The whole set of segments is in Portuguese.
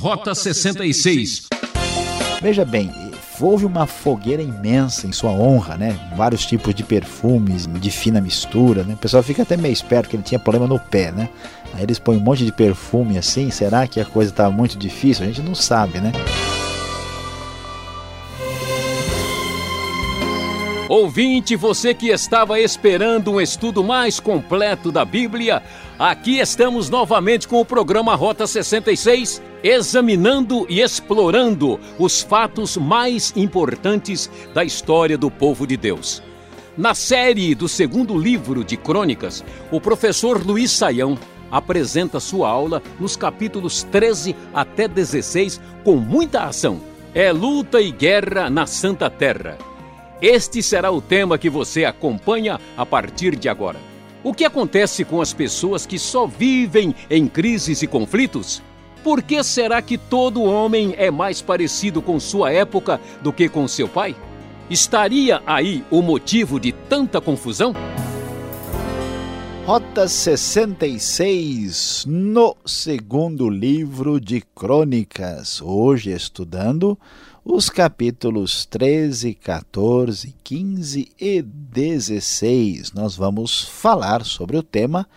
Rota 66. Veja bem, houve uma fogueira imensa em sua honra, né? Vários tipos de perfumes, de fina mistura, né? O pessoal fica até meio esperto que ele tinha problema no pé, né? Aí eles põem um monte de perfume assim, será que a coisa está muito difícil? A gente não sabe, né? Ouvinte, você que estava esperando um estudo mais completo da Bíblia, aqui estamos novamente com o programa Rota 66, examinando e explorando os fatos mais importantes da história do povo de Deus. Na série do segundo livro de Crônicas, o professor Luiz Saião apresenta sua aula nos capítulos 13 até 16 com muita ação. É luta e guerra na Santa Terra. Este será o tema que você acompanha a partir de agora. O que acontece com as pessoas que só vivem em crises e conflitos? Por que será que todo homem é mais parecido com sua época do que com seu pai? Estaria aí o motivo de tanta confusão? Rota 66, no segundo livro de Crônicas. Hoje estudando os capítulos 13, 14, 15 e 16. Nós vamos falar sobre o tema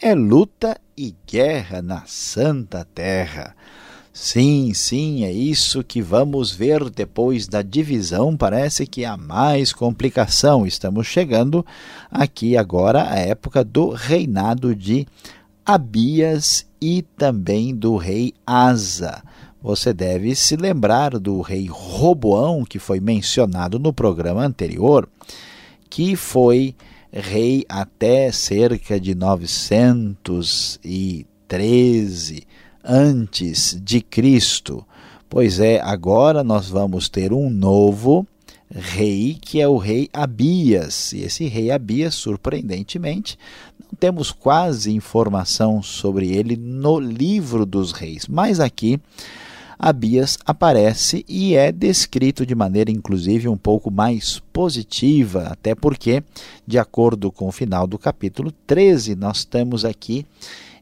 É luta e guerra na Santa Terra. Sim, sim, é isso que vamos ver depois da divisão. Parece que há mais complicação. Estamos chegando aqui agora à época do reinado de Abias e também do rei Asa. Você deve se lembrar do rei Roboão, que foi mencionado no programa anterior, que foi rei até cerca de 913 antes de Cristo. Pois é, agora nós vamos ter um novo rei, que é o rei Abias. E esse rei Abias, surpreendentemente, não temos quase informação sobre ele no livro dos reis, mas aqui Abias aparece e é descrito de maneira inclusive um pouco mais positiva, até porque, de acordo com o final do capítulo 13, nós temos aqui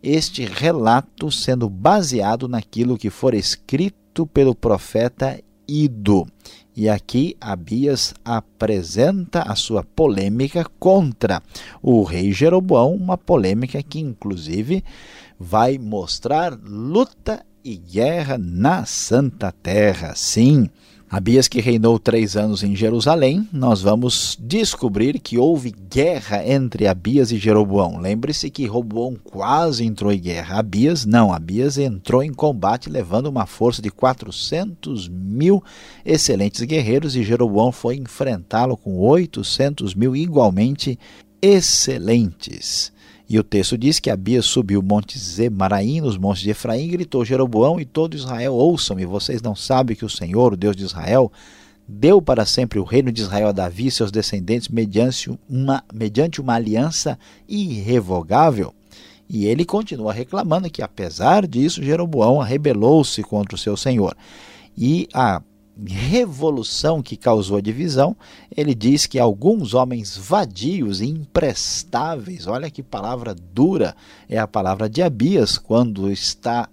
este relato sendo baseado naquilo que for escrito pelo profeta Ido. E aqui Abias apresenta a sua polêmica contra o rei Jeroboão, uma polêmica que inclusive vai mostrar luta e guerra na Santa Terra. Sim, Abias que reinou três anos em Jerusalém, nós vamos descobrir que houve guerra entre Abias e Jeroboão. Lembre-se que Roboão quase entrou em guerra. Abias não, Abias entrou em combate levando uma força de 400 mil excelentes guerreiros e Jeroboão foi enfrentá-lo com 800 mil igualmente excelentes. E o texto diz que Abias subiu o monte Zemaraim, nos montes de Efraim, gritou Jeroboão e todo Israel, ouçam-me, vocês não sabem que o Senhor, o Deus de Israel, deu para sempre o reino de Israel a Davi e seus descendentes mediante uma, mediante uma aliança irrevogável? E ele continua reclamando que, apesar disso, Jeroboão rebelou-se contra o seu senhor. E a revolução que causou a divisão, ele diz que alguns homens vadios e imprestáveis, olha que palavra dura é a palavra de Abias quando está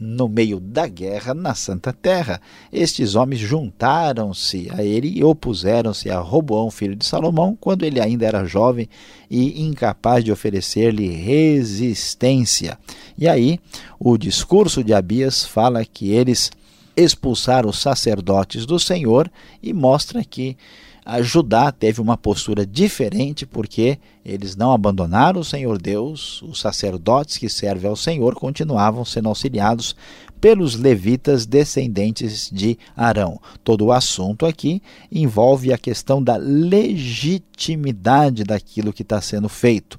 no meio da guerra na Santa Terra. Estes homens juntaram-se a ele e opuseram-se a Roboão, filho de Salomão, quando ele ainda era jovem e incapaz de oferecer-lhe resistência. E aí, o discurso de Abias fala que eles expulsar os sacerdotes do Senhor e mostra que a Judá teve uma postura diferente porque eles não abandonaram o Senhor Deus, os sacerdotes que servem ao Senhor continuavam sendo auxiliados pelos levitas descendentes de Arão. Todo o assunto aqui envolve a questão da legitimidade daquilo que está sendo feito.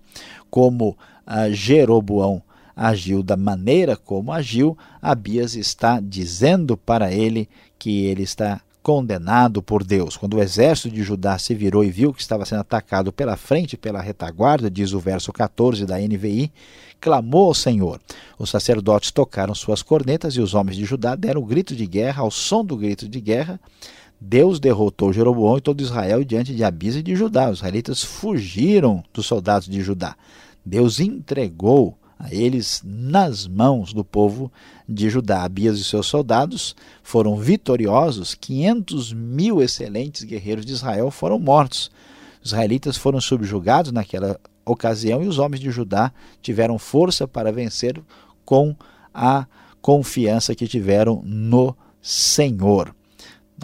Como a Jeroboão agiu da maneira como agiu, Abias está dizendo para ele que ele está condenado por Deus. Quando o exército de Judá se virou e viu que estava sendo atacado pela frente, pela retaguarda, diz o verso 14 da NVI, clamou ao Senhor. Os sacerdotes tocaram suas cornetas e os homens de Judá deram o grito de guerra. Ao som do grito de guerra, Deus derrotou Jeroboão e todo Israel diante de Abis e de Judá. Os israelitas fugiram dos soldados de Judá. Deus entregou a eles nas mãos do povo de Judá. Abias e seus soldados foram vitoriosos, 500 mil excelentes guerreiros de Israel foram mortos. Os israelitas foram subjugados naquela ocasião e os homens de Judá tiveram força para vencer com a confiança que tiveram no Senhor.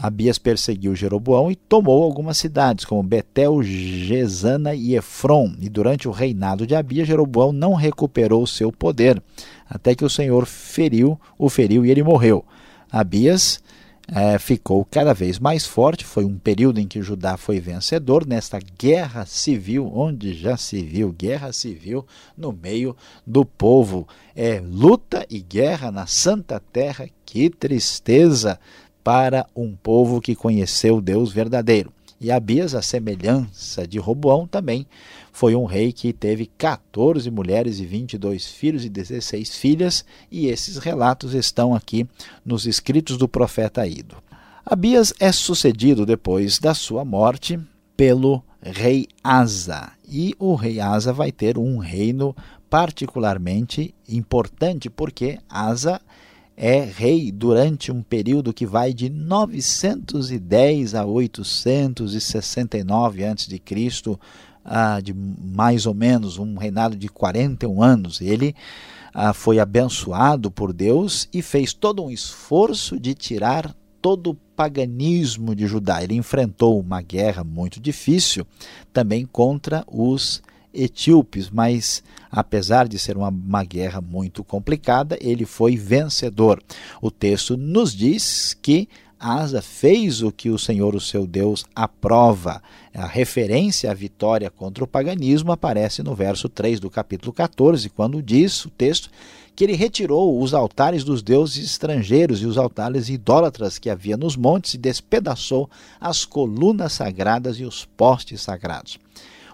Abias perseguiu Jeroboão e tomou algumas cidades, como Betel, Gesana e Efron. E durante o reinado de Abias, Jeroboão não recuperou seu poder, até que o Senhor feriu, o feriu e ele morreu. Abias é, ficou cada vez mais forte. Foi um período em que Judá foi vencedor nesta guerra civil, onde já se viu guerra civil no meio do povo. É luta e guerra na Santa Terra. Que tristeza para um povo que conheceu Deus verdadeiro. E Abias, a semelhança de Roboão, também foi um rei que teve 14 mulheres e 22 filhos e 16 filhas, e esses relatos estão aqui nos escritos do profeta Ido. Abias é sucedido depois da sua morte pelo rei Asa, e o rei Asa vai ter um reino particularmente importante, porque Asa é rei durante um período que vai de 910 a 869 a.C., ah, de mais ou menos um reinado de 41 anos. Ele ah, foi abençoado por Deus e fez todo um esforço de tirar todo o paganismo de Judá. Ele enfrentou uma guerra muito difícil também contra os etíopes, mas apesar de ser uma, uma, guerra muito complicada, ele foi vencedor. O texto nos diz que Asa fez o que o Senhor, o seu Deus, aprova. A referência à vitória contra o paganismo aparece no verso 3 do capítulo 14, quando diz o texto que ele retirou os altares dos deuses estrangeiros e os altares idólatras que havia nos montes e despedaçou as colunas sagradas e os postes sagrados.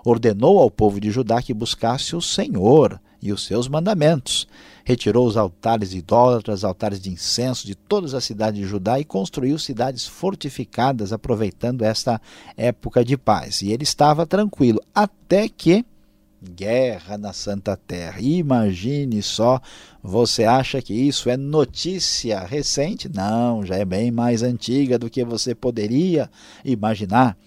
Ordenou ao povo de Judá que buscasse o Senhor e os seus mandamentos retirou os altares idólatras, altares de incenso de todas as cidades de Judá e construiu cidades fortificadas, aproveitando esta época de paz. E ele estava tranquilo, até que guerra na Santa Terra. Imagine só, você acha que isso é notícia recente? Não, já é bem mais antiga do que você poderia imaginar.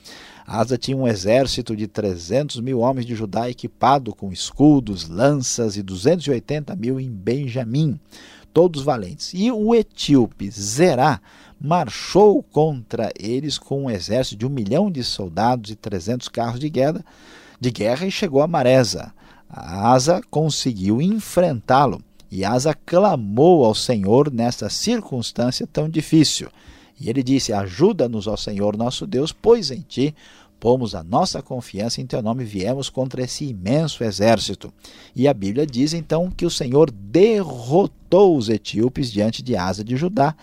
Asa tinha um exército de 300 mil homens de Judá equipado com escudos, lanças e 280 mil em Benjamim, todos valentes. E o etíope Zerá marchou contra eles com um exército de um milhão de soldados e 300 carros de guerra, de guerra e chegou a Maresa. Asa conseguiu enfrentá-lo e Asa clamou ao Senhor nessa circunstância tão difícil. E ele disse: Ajuda-nos, ó Senhor nosso Deus, pois em ti pomos a nossa confiança em teu nome viemos contra esse imenso exército. E a Bíblia diz então que o Senhor derrotou os etíopes diante de Asa de Judá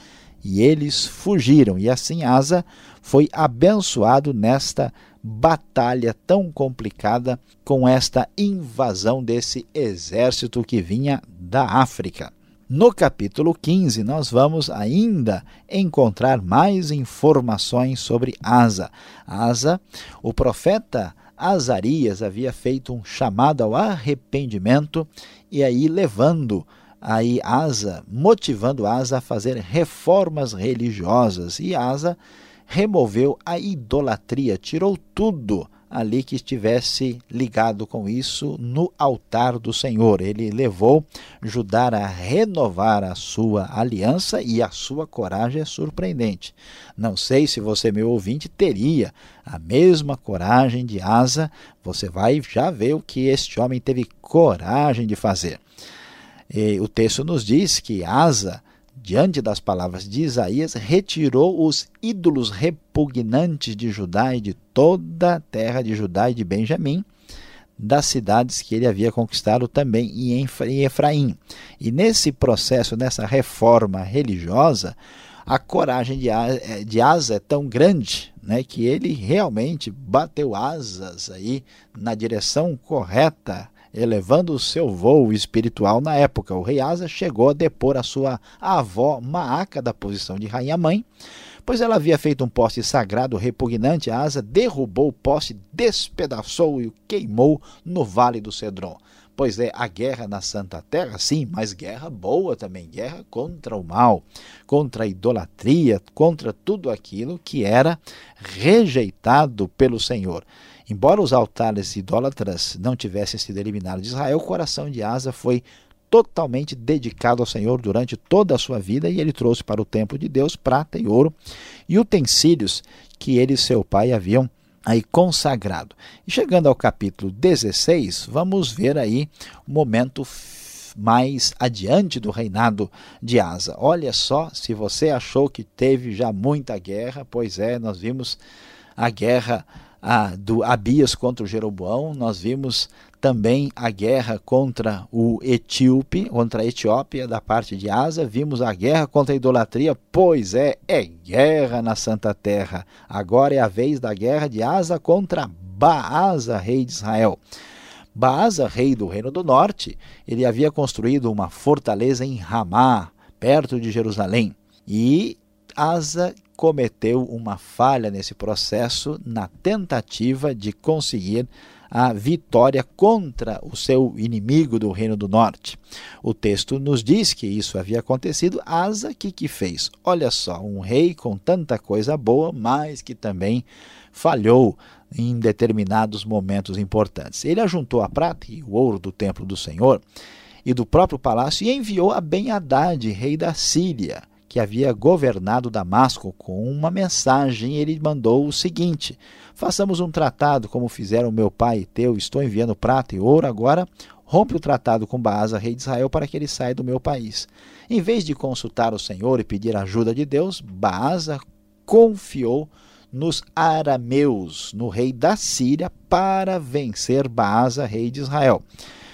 e eles fugiram. E assim Asa foi abençoado nesta batalha tão complicada com esta invasão desse exército que vinha da África. No capítulo 15, nós vamos ainda encontrar mais informações sobre Asa. Asa, o profeta Azarias havia feito um chamado ao arrependimento e aí levando aí Asa, motivando Asa a fazer reformas religiosas. E Asa removeu a idolatria, tirou tudo ali que estivesse ligado com isso no altar do Senhor. Ele levou Judá a renovar a sua aliança e a sua coragem é surpreendente. Não sei se você, meu ouvinte, teria a mesma coragem de Asa. Você vai já ver o que este homem teve coragem de fazer. E o texto nos diz que Asa diante das palavras de Isaías, retirou os ídolos repugnantes de Judá e de toda a terra de Judá e de Benjamim, das cidades que ele havia conquistado também em Efraim. E nesse processo, nessa reforma religiosa, a coragem de Asa é tão grande né, que ele realmente bateu asas aí na direção correta elevando o seu voo espiritual na época. O rei Asa chegou a depor a sua avó Maaca da posição de rainha-mãe, pois ela havia feito um poste sagrado repugnante. A Asa derrubou o poste, despedaçou e o queimou no vale do Cedron. Pois é, a guerra na Santa Terra, sim, mas guerra boa também, guerra contra o mal, contra a idolatria, contra tudo aquilo que era rejeitado pelo Senhor. Embora os altares idólatras não tivessem sido eliminados de Israel, o coração de Asa foi totalmente dedicado ao Senhor durante toda a sua vida e ele trouxe para o templo de Deus prata e ouro e utensílios que ele e seu pai haviam aí consagrado. E chegando ao capítulo 16, vamos ver aí o momento mais adiante do reinado de Asa. Olha só, se você achou que teve já muita guerra, pois é, nós vimos a guerra a, do Abias contra o Jeroboão, nós vimos também a guerra contra o Etíope, contra a Etiópia da parte de Asa, vimos a guerra contra a idolatria, pois é, é guerra na Santa Terra. Agora é a vez da guerra de Asa contra Baasa, rei de Israel. Baasa, rei do Reino do Norte, ele havia construído uma fortaleza em Ramá, perto de Jerusalém. E Asa cometeu uma falha nesse processo na tentativa de conseguir a vitória contra o seu inimigo do Reino do Norte. O texto nos diz que isso havia acontecido. Asa, que que fez? Olha só, um rei com tanta coisa boa, mas que também falhou em determinados momentos importantes. Ele ajuntou a prata e o ouro do templo do Senhor e do próprio palácio e enviou a Ben-Hadad, rei da Síria que havia governado Damasco, com uma mensagem. Ele mandou o seguinte: Façamos um tratado como fizeram meu pai e teu. Estou enviando prata e ouro. Agora rompe o tratado com Baasa, rei de Israel, para que ele saia do meu país. Em vez de consultar o Senhor e pedir ajuda de Deus, Baasa confiou nos arameus, no rei da Síria, para vencer Baasa, rei de Israel.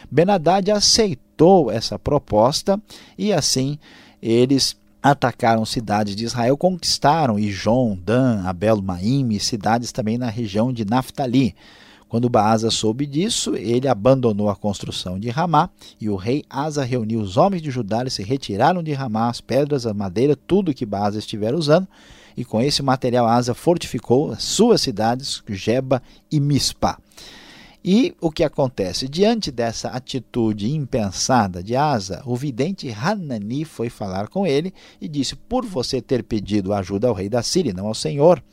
Benadad aceitou essa proposta e assim eles atacaram cidades de Israel, conquistaram Ijon, Dan, Abel Maim e cidades também na região de Naftali. Quando Baasa soube disso, ele abandonou a construção de Ramá, e o rei Asa reuniu os homens de Judá, e se retiraram de Ramá as pedras, a madeira, tudo que Baasa estiver usando, e com esse material Asa fortificou as suas cidades, Jeba e Mispa. E o que acontece? Diante dessa atitude impensada de Asa, o vidente Hanani foi falar com ele e disse: Por você ter pedido ajuda ao rei da Síria, não ao Senhor,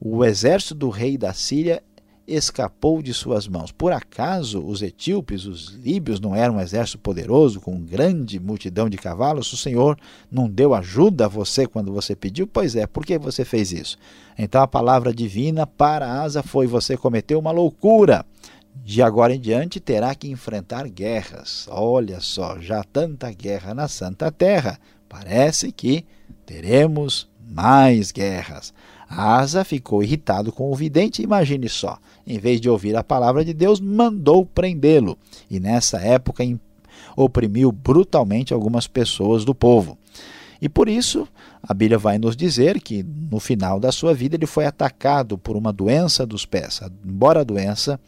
o exército do rei da Síria escapou de suas mãos. Por acaso os etíopes, os líbios, não eram um exército poderoso, com grande multidão de cavalos? O Senhor não deu ajuda a você quando você pediu? Pois é, por que você fez isso? Então a palavra divina para Asa foi: você cometeu uma loucura. De agora em diante terá que enfrentar guerras. Olha só, já tanta guerra na Santa Terra. Parece que teremos mais guerras. Asa ficou irritado com o vidente, imagine só. Em vez de ouvir a palavra de Deus, mandou prendê-lo. E nessa época oprimiu brutalmente algumas pessoas do povo. E por isso, a Bíblia vai nos dizer que no final da sua vida ele foi atacado por uma doença dos pés. Embora a doença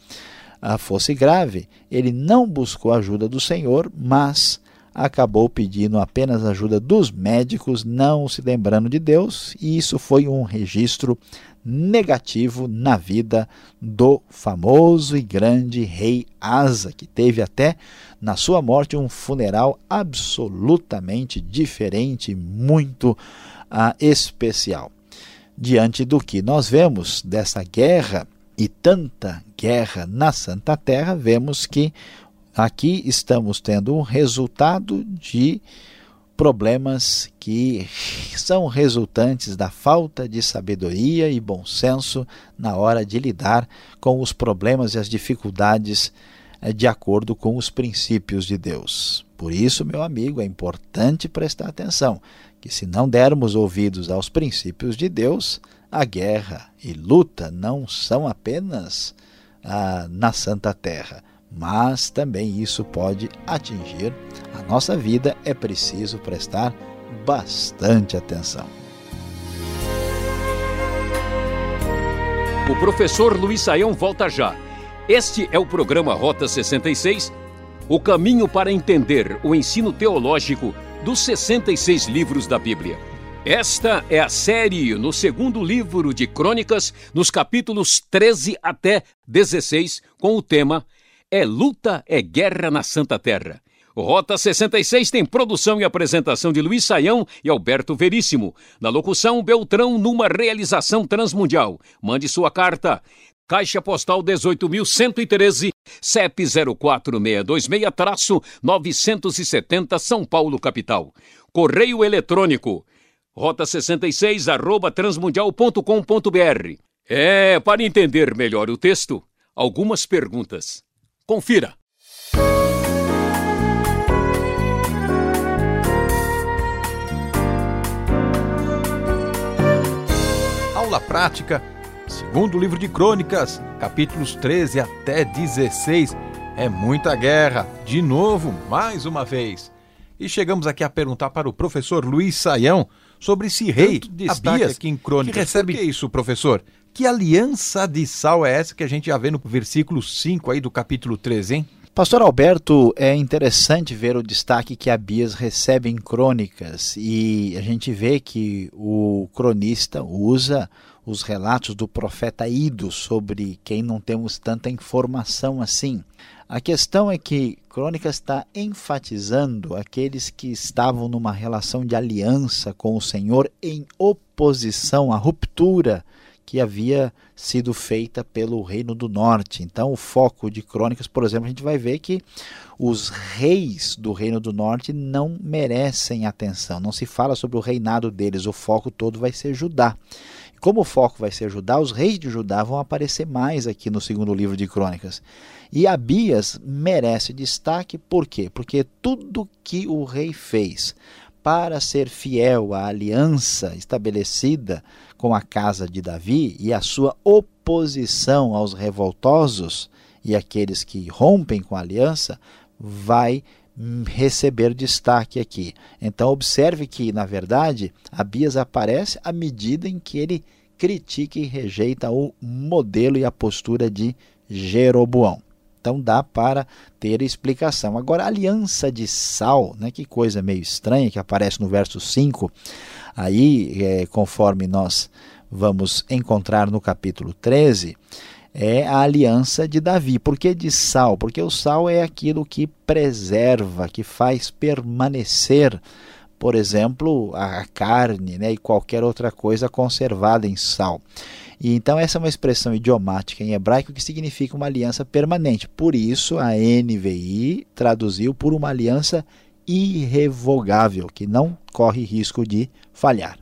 ah, fosse grave, ele não buscou a ajuda do Senhor, mas acabou pedindo apenas ajuda dos médicos, não se lembrando de Deus, e isso foi um registro negativo na vida do famoso e grande rei Asa, que teve até na sua morte um funeral absolutamente diferente, muito ah, especial. Diante do que nós vemos dessa guerra e tanta guerra na Santa Terra, vemos que aqui estamos tendo um resultado de problemas que são resultantes da falta de sabedoria e bom senso na hora de lidar com os problemas e as dificuldades eh, de acordo com os princípios de Deus. Por isso, meu amigo, é importante prestar atenção que se não dermos ouvidos aos princípios de Deus, a guerra e luta não são apenas ah, na Santa Terra, mas também isso pode atingir a nossa vida. É preciso prestar bastante atenção. O professor Luiz Saião volta já. Este é o programa Rota 66 o caminho para entender o ensino teológico dos 66 livros da Bíblia. Esta é a série no segundo livro de Crônicas, nos capítulos 13 até 16, com o tema é luta, é guerra na Santa Terra. Rota 66 tem produção e apresentação de Luiz Saião e Alberto Veríssimo. Na locução, Beltrão, numa realização transmundial. Mande sua carta. Caixa Postal 18.113, CEP 04626-970 São Paulo, capital. Correio eletrônico, rota 66, arroba transmundial.com.br. É, para entender melhor o texto, algumas perguntas. Confira. Aula prática, segundo livro de Crônicas, capítulos 13 até 16. É muita guerra, de novo, mais uma vez. E chegamos aqui a perguntar para o professor Luiz Saião sobre esse rei Abias, aqui em Crônicas. Que recebe que é isso, professor? Que aliança de sal é essa que a gente já vê no versículo 5 aí do capítulo 13, hein? Pastor Alberto, é interessante ver o destaque que Abias recebe em crônicas e a gente vê que o cronista usa os relatos do profeta Ido sobre quem não temos tanta informação assim. A questão é que Crônicas está enfatizando aqueles que estavam numa relação de aliança com o Senhor em oposição à ruptura que havia sido feita pelo Reino do Norte. Então, o foco de Crônicas, por exemplo, a gente vai ver que os reis do Reino do Norte não merecem atenção. Não se fala sobre o reinado deles, o foco todo vai ser Judá. Como o foco vai ser Judá, os reis de Judá vão aparecer mais aqui no segundo livro de Crônicas. E Abias merece destaque, por quê? Porque tudo que o rei fez para ser fiel à aliança estabelecida com a casa de Davi e a sua oposição aos revoltosos e aqueles que rompem com a aliança, vai receber destaque aqui. Então observe que, na verdade, Abias aparece à medida em que ele critica e rejeita o modelo e a postura de Jeroboão. Então dá para ter explicação. Agora, a aliança de sal, né, que coisa meio estranha que aparece no verso 5, aí, é, conforme nós vamos encontrar no capítulo 13, é a aliança de Davi. Por que de sal? Porque o sal é aquilo que preserva, que faz permanecer, por exemplo, a carne né, e qualquer outra coisa conservada em sal. E então essa é uma expressão idiomática em hebraico que significa uma aliança permanente. Por isso a NVI traduziu por uma aliança irrevogável, que não corre risco de falhar.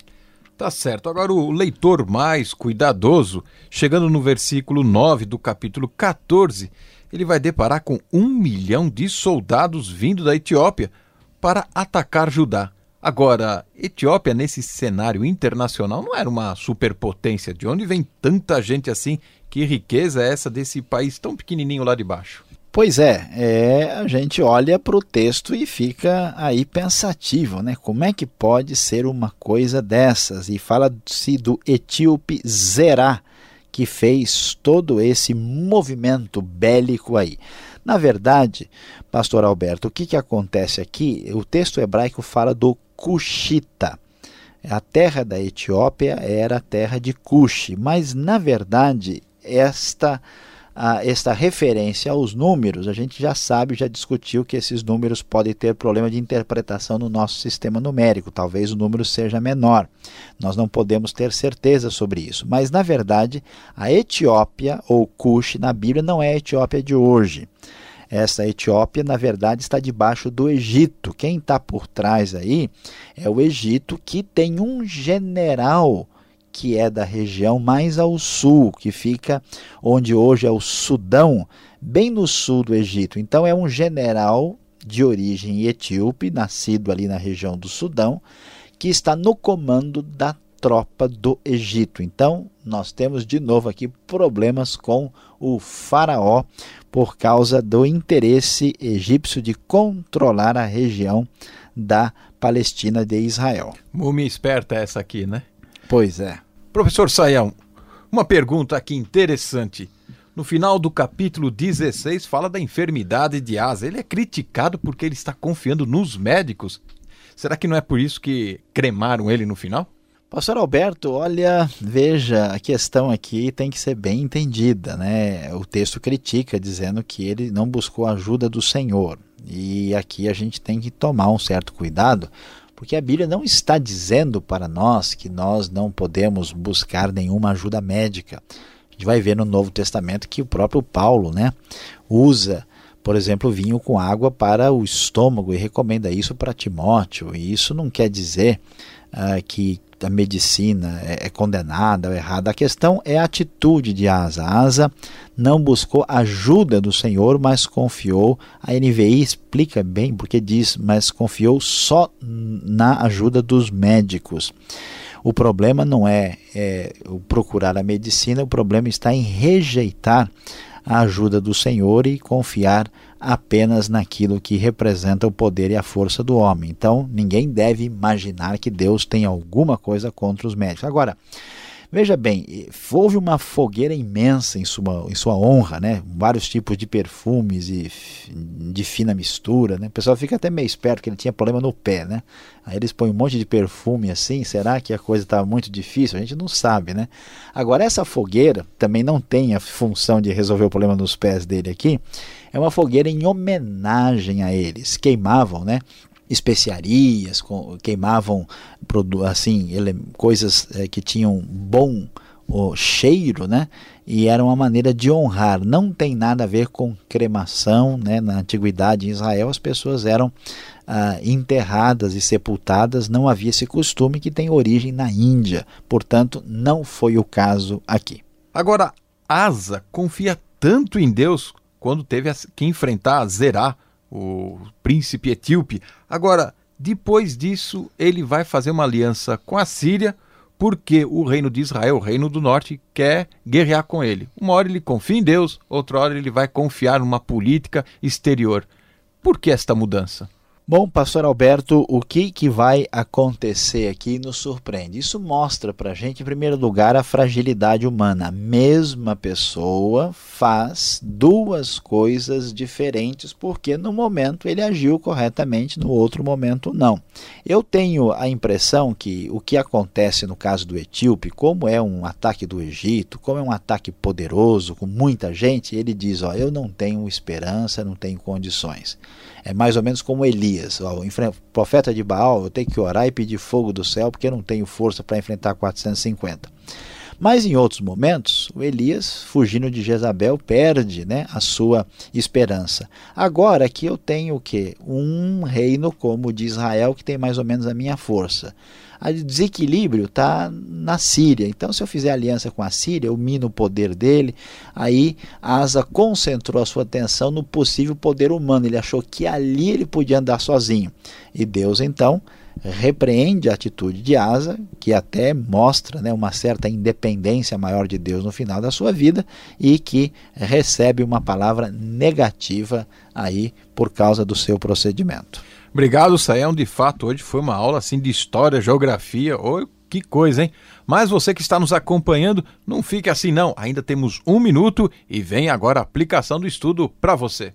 Tá certo. Agora, o leitor mais cuidadoso, chegando no versículo 9 do capítulo 14, ele vai deparar com um milhão de soldados vindo da Etiópia para atacar Judá. Agora, Etiópia, nesse cenário internacional, não era uma superpotência. De onde vem tanta gente assim? Que riqueza é essa desse país tão pequenininho lá de baixo? Pois é, é a gente olha para o texto e fica aí pensativo, né? Como é que pode ser uma coisa dessas? E fala-se do etíope Zerá, que fez todo esse movimento bélico aí. Na verdade, pastor Alberto, o que, que acontece aqui? O texto hebraico fala do Cuxita. A terra da Etiópia era a terra de Cuxi, mas na verdade esta esta referência aos números, a gente já sabe, já discutiu que esses números podem ter problema de interpretação no nosso sistema numérico. Talvez o número seja menor. Nós não podemos ter certeza sobre isso. Mas, na verdade, a Etiópia, ou Cush, na Bíblia, não é a Etiópia de hoje. Essa Etiópia, na verdade, está debaixo do Egito. Quem está por trás aí é o Egito, que tem um general que é da região mais ao sul, que fica onde hoje é o Sudão, bem no sul do Egito. Então é um general de origem etíope, nascido ali na região do Sudão, que está no comando da tropa do Egito. Então, nós temos de novo aqui problemas com o faraó por causa do interesse egípcio de controlar a região da Palestina de Israel. Múmia esperta essa aqui, né? Pois é. Professor Saião, uma pergunta aqui interessante. No final do capítulo 16 fala da enfermidade de Asa. Ele é criticado porque ele está confiando nos médicos. Será que não é por isso que cremaram ele no final? Pastor Alberto, olha, veja, a questão aqui tem que ser bem entendida, né? O texto critica dizendo que ele não buscou a ajuda do Senhor. E aqui a gente tem que tomar um certo cuidado, porque a Bíblia não está dizendo para nós que nós não podemos buscar nenhuma ajuda médica. A gente vai ver no Novo Testamento que o próprio Paulo, né, usa por exemplo, vinho com água para o estômago e recomenda isso para Timóteo. E isso não quer dizer uh, que a medicina é, é condenada ou errada. A questão é a atitude de Asa. Asa não buscou ajuda do Senhor, mas confiou. A NVI explica bem porque diz, mas confiou só na ajuda dos médicos. O problema não é, é procurar a medicina, o problema está em rejeitar a ajuda do Senhor e confiar apenas naquilo que representa o poder e a força do homem. Então, ninguém deve imaginar que Deus tem alguma coisa contra os médicos. Agora, Veja bem, houve uma fogueira imensa em sua, em sua honra, né? vários tipos de perfumes e de fina mistura. Né? O pessoal fica até meio esperto que ele tinha problema no pé. Né? Aí eles põem um monte de perfume assim. Será que a coisa está muito difícil? A gente não sabe. Né? Agora, essa fogueira também não tem a função de resolver o problema nos pés dele aqui. É uma fogueira em homenagem a eles. Queimavam né? Especiarias, queimavam assim coisas é, que tinham bom o cheiro, né? E era uma maneira de honrar. Não tem nada a ver com cremação, né? Na antiguidade em Israel as pessoas eram ah, enterradas e sepultadas. Não havia esse costume que tem origem na Índia. Portanto, não foi o caso aqui. Agora, Asa confia tanto em Deus quando teve que enfrentar Zerá, o príncipe etíope. Agora, depois disso, ele vai fazer uma aliança com a Síria, porque o reino de Israel, o reino do norte, quer guerrear com ele. Uma hora ele confia em Deus, outra hora ele vai confiar numa política exterior. Por que esta mudança? Bom, pastor Alberto, o que, que vai acontecer aqui nos surpreende? Isso mostra para a gente, em primeiro lugar, a fragilidade humana. A mesma pessoa faz duas coisas diferentes porque no momento ele agiu corretamente, no outro momento não. Eu tenho a impressão que o que acontece no caso do etíope, como é um ataque do Egito, como é um ataque poderoso, com muita gente, ele diz: Ó, eu não tenho esperança, não tenho condições. É mais ou menos como Elias. O profeta de Baal, eu tenho que orar e pedir fogo do céu porque eu não tenho força para enfrentar 450. Mas em outros momentos, o Elias, fugindo de Jezabel, perde né, a sua esperança. Agora aqui eu tenho o quê? Um reino como o de Israel que tem mais ou menos a minha força o desequilíbrio está na Síria. Então, se eu fizer aliança com a Síria, eu mino o poder dele. Aí Asa concentrou a sua atenção no possível poder humano. Ele achou que ali ele podia andar sozinho. E Deus, então, repreende a atitude de Asa, que até mostra né, uma certa independência maior de Deus no final da sua vida e que recebe uma palavra negativa aí por causa do seu procedimento. Obrigado, Sael. De fato, hoje foi uma aula assim de história, geografia. Oh, que coisa, hein? Mas você que está nos acompanhando, não fique assim não. Ainda temos um minuto e vem agora a aplicação do estudo para você.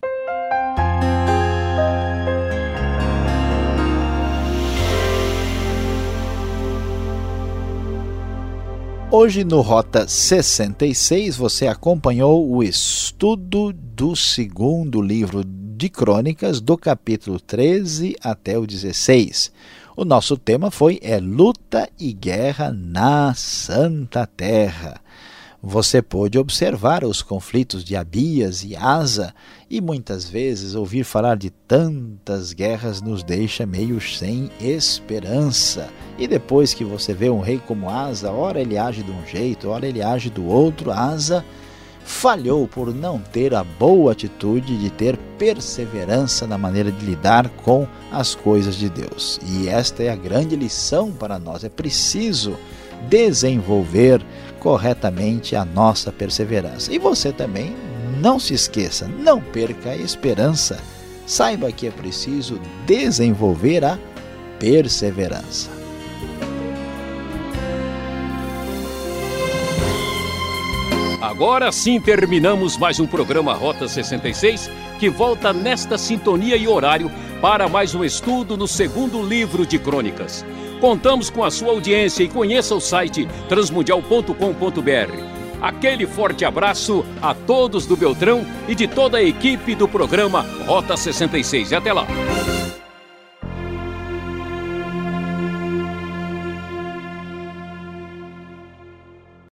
Hoje no Rota 66 você acompanhou o estudo do segundo livro de Crônicas, do capítulo 13 até o 16. O nosso tema foi é luta e guerra na Santa Terra. Você pôde observar os conflitos de Abias e Asa e muitas vezes ouvir falar de tantas guerras nos deixa meio sem esperança. E depois que você vê um rei como Asa, ora ele age de um jeito, ora ele age do outro, Asa falhou por não ter a boa atitude de ter perseverança na maneira de lidar com as coisas de Deus. E esta é a grande lição para nós. É preciso desenvolver corretamente a nossa perseverança. E você também não se esqueça, não perca a esperança. Saiba que é preciso desenvolver a perseverança. Agora sim terminamos mais um programa Rota 66, que volta nesta sintonia e horário para mais um estudo no segundo livro de Crônicas. Contamos com a sua audiência e conheça o site transmundial.com.br. Aquele forte abraço a todos do Beltrão e de toda a equipe do programa Rota 66. E até lá!